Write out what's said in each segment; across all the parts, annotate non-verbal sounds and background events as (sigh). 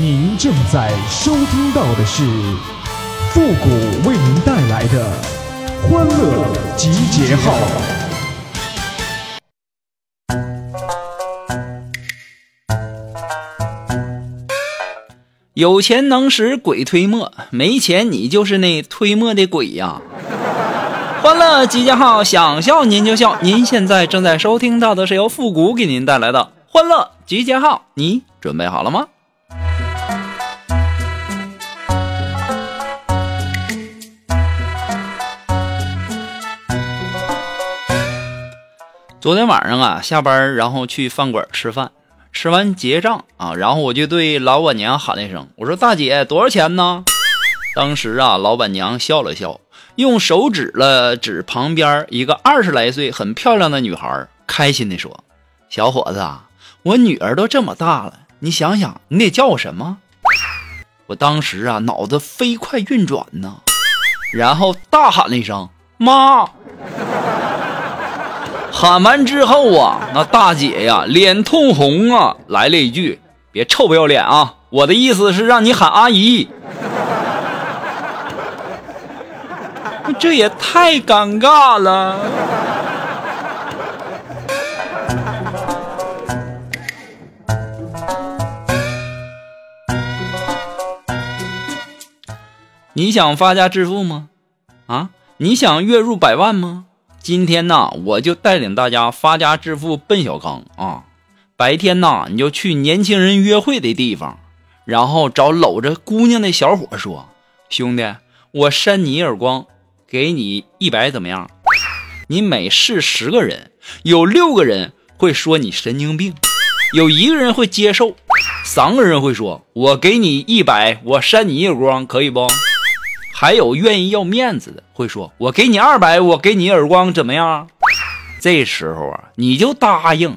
您正在收听到的是复古为您带来的欢乐集结号。有钱能使鬼推磨，没钱你就是那推磨的鬼呀！欢乐集结号，想笑您就笑。您现在正在收听到的是由复古给您带来的欢乐集结号，你准备好了吗？昨天晚上啊，下班然后去饭馆吃饭，吃完结账啊，然后我就对老板娘喊了一声：“我说大姐，多少钱呢？”当时啊，老板娘笑了笑，用手指了指旁边一个二十来岁、很漂亮的女孩，开心地说：“小伙子，啊我女儿都这么大了，你想想，你得叫我什么？”我当时啊，脑子飞快运转呢，然后大喊了一声：“妈！”喊完之后啊，那大姐呀脸通红啊，来了一句：“别臭不要脸啊！我的意思是让你喊阿姨。(laughs) ”这也太尴尬了。你想发家致富吗？啊，你想月入百万吗？今天呢，我就带领大家发家致富奔小康啊！白天呢，你就去年轻人约会的地方，然后找搂着姑娘的小伙说：“兄弟，我扇你一耳光，给你一百，怎么样？”你每试十个人，有六个人会说你神经病，有一个人会接受，三个人会说：“我给你一百，我扇你一耳光，可以不？”还有愿意要面子的，会说：“我给你二百，我给你耳光，怎么样？”这时候啊，你就答应，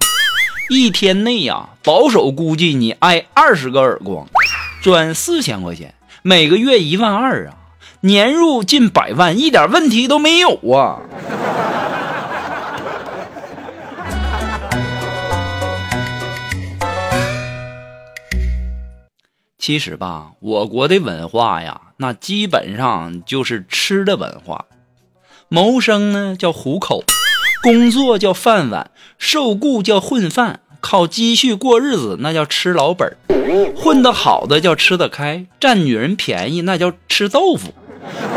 一天内呀，保守估计你挨二十个耳光，赚四千块钱，每个月一万二啊，年入近百万，一点问题都没有啊。其实吧，我国的文化呀，那基本上就是吃的文化。谋生呢叫糊口，工作叫饭碗，受雇叫混饭，靠积蓄过日子那叫吃老本混得好的叫吃得开，占女人便宜那叫吃豆腐。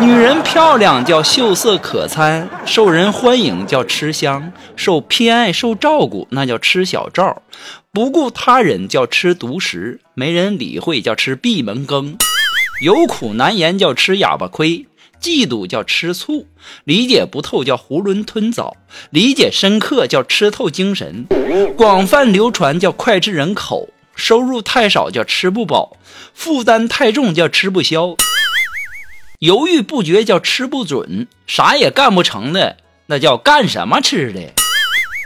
女人漂亮叫秀色可餐，受人欢迎叫吃香，受偏爱受照顾那叫吃小灶，不顾他人叫吃独食，没人理会叫吃闭门羹，有苦难言叫吃哑巴亏，嫉妒叫吃醋，理解不透叫囫囵吞枣，理解深刻叫吃透精神，广泛流传叫脍炙人口，收入太少叫吃不饱，负担太重叫吃不消。犹豫不决叫吃不准，啥也干不成的那叫干什么吃的，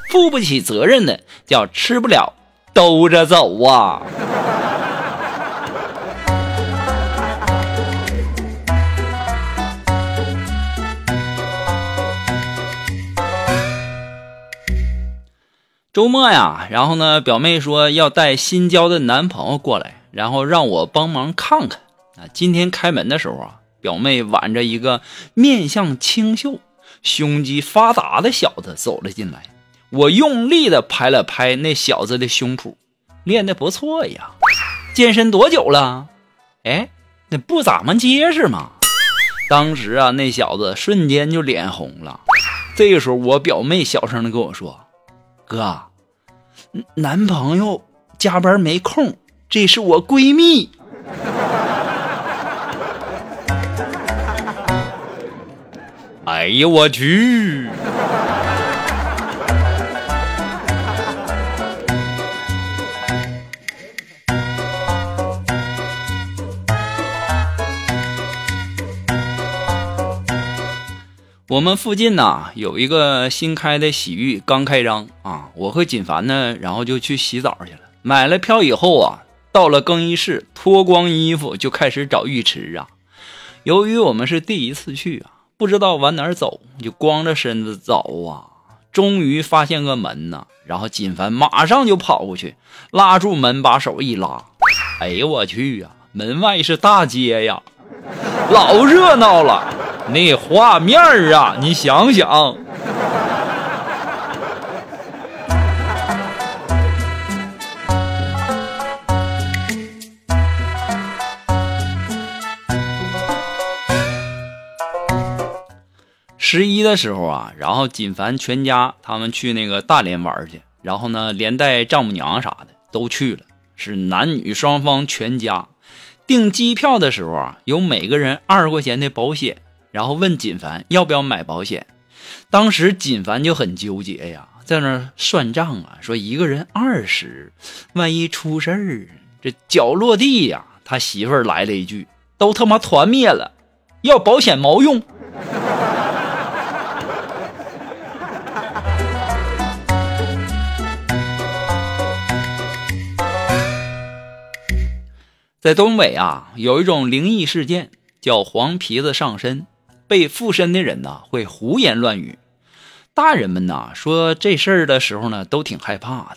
负不起责任的叫吃不了兜着走啊。周末呀，然后呢，表妹说要带新交的男朋友过来，然后让我帮忙看看啊。今天开门的时候啊。表妹挽着一个面相清秀、胸肌发达的小子走了进来，我用力的拍了拍那小子的胸脯，练的不错呀，健身多久了？哎，那不咋么结实嘛。当时啊，那小子瞬间就脸红了。这个时候，我表妹小声的跟我说：“哥，男朋友加班没空，这是我闺蜜。”哎呀，我去！我们附近呐有一个新开的洗浴，刚开张啊。我和锦凡呢，然后就去洗澡去了。买了票以后啊，到了更衣室，脱光衣服就开始找浴池啊。由于我们是第一次去啊。不知道往哪儿走，就光着身子走啊！终于发现个门呐，然后锦凡马上就跑过去，拉住门把手一拉，哎呦，我去呀！门外是大街呀，老热闹了，那画面啊，你想想。十一的时候啊，然后锦凡全家他们去那个大连玩去，然后呢，连带丈母娘啥的都去了，是男女双方全家。订机票的时候啊，有每个人二十块钱的保险，然后问锦凡要不要买保险。当时锦凡就很纠结呀，在那算账啊，说一个人二十，万一出事儿，这脚落地呀。他媳妇儿来了一句：“都他妈团灭了，要保险毛用。”在东北啊，有一种灵异事件叫黄皮子上身，被附身的人呢会胡言乱语。大人们呐说这事儿的时候呢都挺害怕的。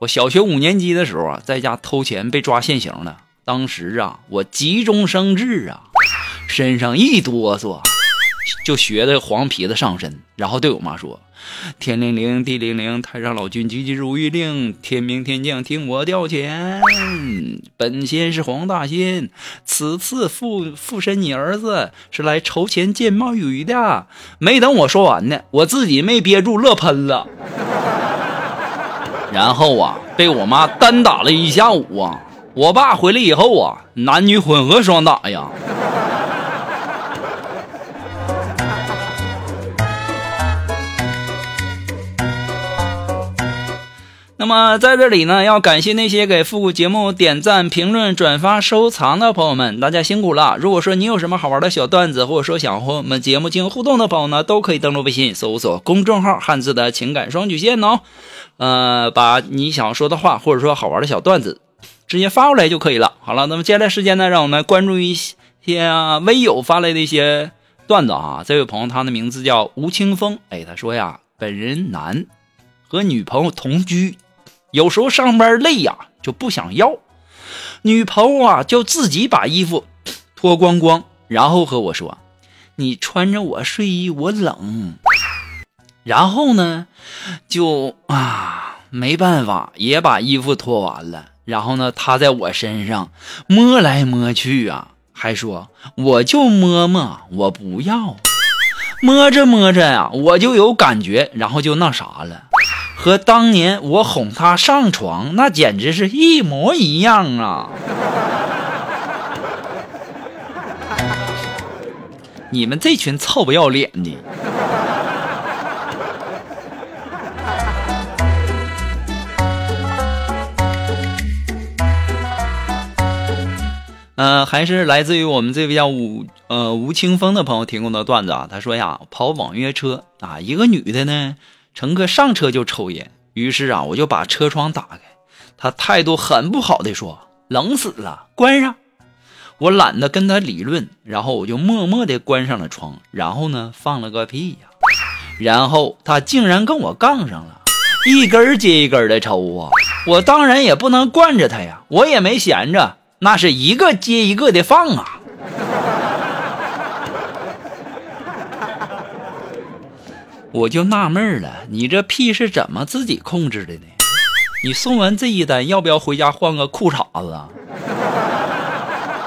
我小学五年级的时候啊，在家偷钱被抓现行了。当时啊，我急中生智啊，身上一哆嗦，就学的黄皮子上身，然后对我妈说。天灵灵，地灵灵，太上老君急急如律令，天明天将，听我调遣。本仙是黄大仙，此次附附身你儿子是来筹钱见冒雨的。没等我说完呢，我自己没憋住，乐喷了。然后啊，被我妈单打了一下午啊。我爸回来以后啊，男女混合双打呀。那么在这里呢，要感谢那些给复古节目点赞、评论、转发、收藏的朋友们，大家辛苦了。如果说你有什么好玩的小段子，或者说想和我们节目进行互动的朋友呢，都可以登录微信搜索公众号“汉字的情感双曲线”哦，呃，把你想说的话，或者说好玩的小段子，直接发过来就可以了。好了，那么接下来时间呢，让我们关注一些微友发来的一些段子啊。这位朋友他的名字叫吴清风，哎，他说呀，本人男，和女朋友同居。有时候上班累呀，就不想要，女朋友啊就自己把衣服 (sniffs) 脱光光，然后和我说：“你穿着我睡衣，我冷。”然后呢，就啊没办法，也把衣服脱完了。然后呢，他在我身上摸来摸去啊，还说：“我就摸摸，我不要。”摸着摸着呀，我就有感觉，然后就那啥了。和当年我哄她上床，那简直是一模一样啊！你们这群臭不要脸的！呃，还是来自于我们这位叫吴呃吴清风的朋友提供的段子啊。他说呀，跑网约车啊，一个女的呢。乘客上车就抽烟，于是啊，我就把车窗打开。他态度很不好的说：“冷死了，关上。”我懒得跟他理论，然后我就默默的关上了窗，然后呢，放了个屁呀。然后他竟然跟我杠上了，一根接一根的抽啊！我当然也不能惯着他呀，我也没闲着，那是一个接一个的放啊。我就纳闷了，你这屁是怎么自己控制的呢？你送完这一单，要不要回家换个裤衩子啊？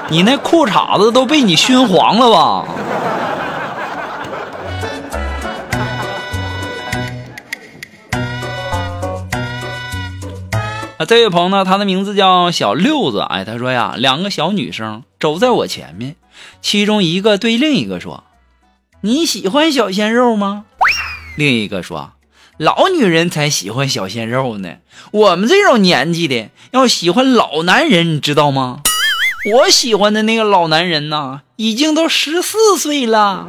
你那裤衩子都被你熏黄了吧？啊，这位朋友呢，他的名字叫小六子。哎，他说呀，两个小女生走在我前面，其中一个对另一个说：“你喜欢小鲜肉吗？”另一个说：“老女人才喜欢小鲜肉呢，我们这种年纪的要喜欢老男人，你知道吗？我喜欢的那个老男人呐，已经都十四岁了。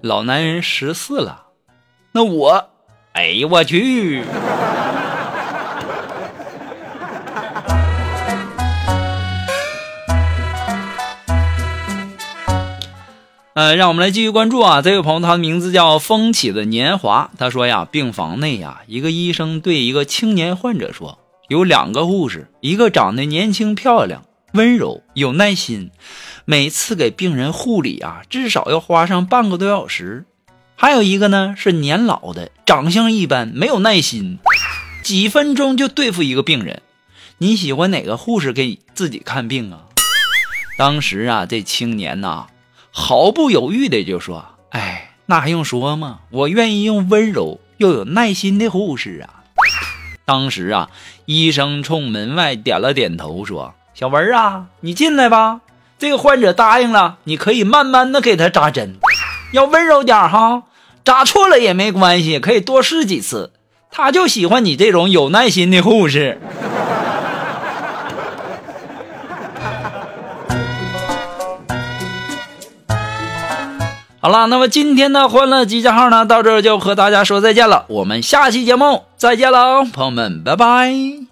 老男人十四了，那我，哎呀，我去！”呃，让我们来继续关注啊，这位朋友，他的名字叫风起的年华。他说呀，病房内呀，一个医生对一个青年患者说，有两个护士，一个长得年轻漂亮、温柔有耐心，每次给病人护理啊，至少要花上半个多小时；还有一个呢，是年老的，长相一般，没有耐心，几分钟就对付一个病人。你喜欢哪个护士给自己看病啊？当时啊，这青年呐。毫不犹豫的就说：“哎，那还用说吗？我愿意用温柔又有耐心的护士啊！”当时啊，医生冲门外点了点头，说：“小文啊，你进来吧。这个患者答应了，你可以慢慢的给他扎针，要温柔点哈。扎错了也没关系，可以多试几次。他就喜欢你这种有耐心的护士。”好了，那么今天的欢乐集结号呢，到这就和大家说再见了。我们下期节目再见喽，朋友们，拜拜。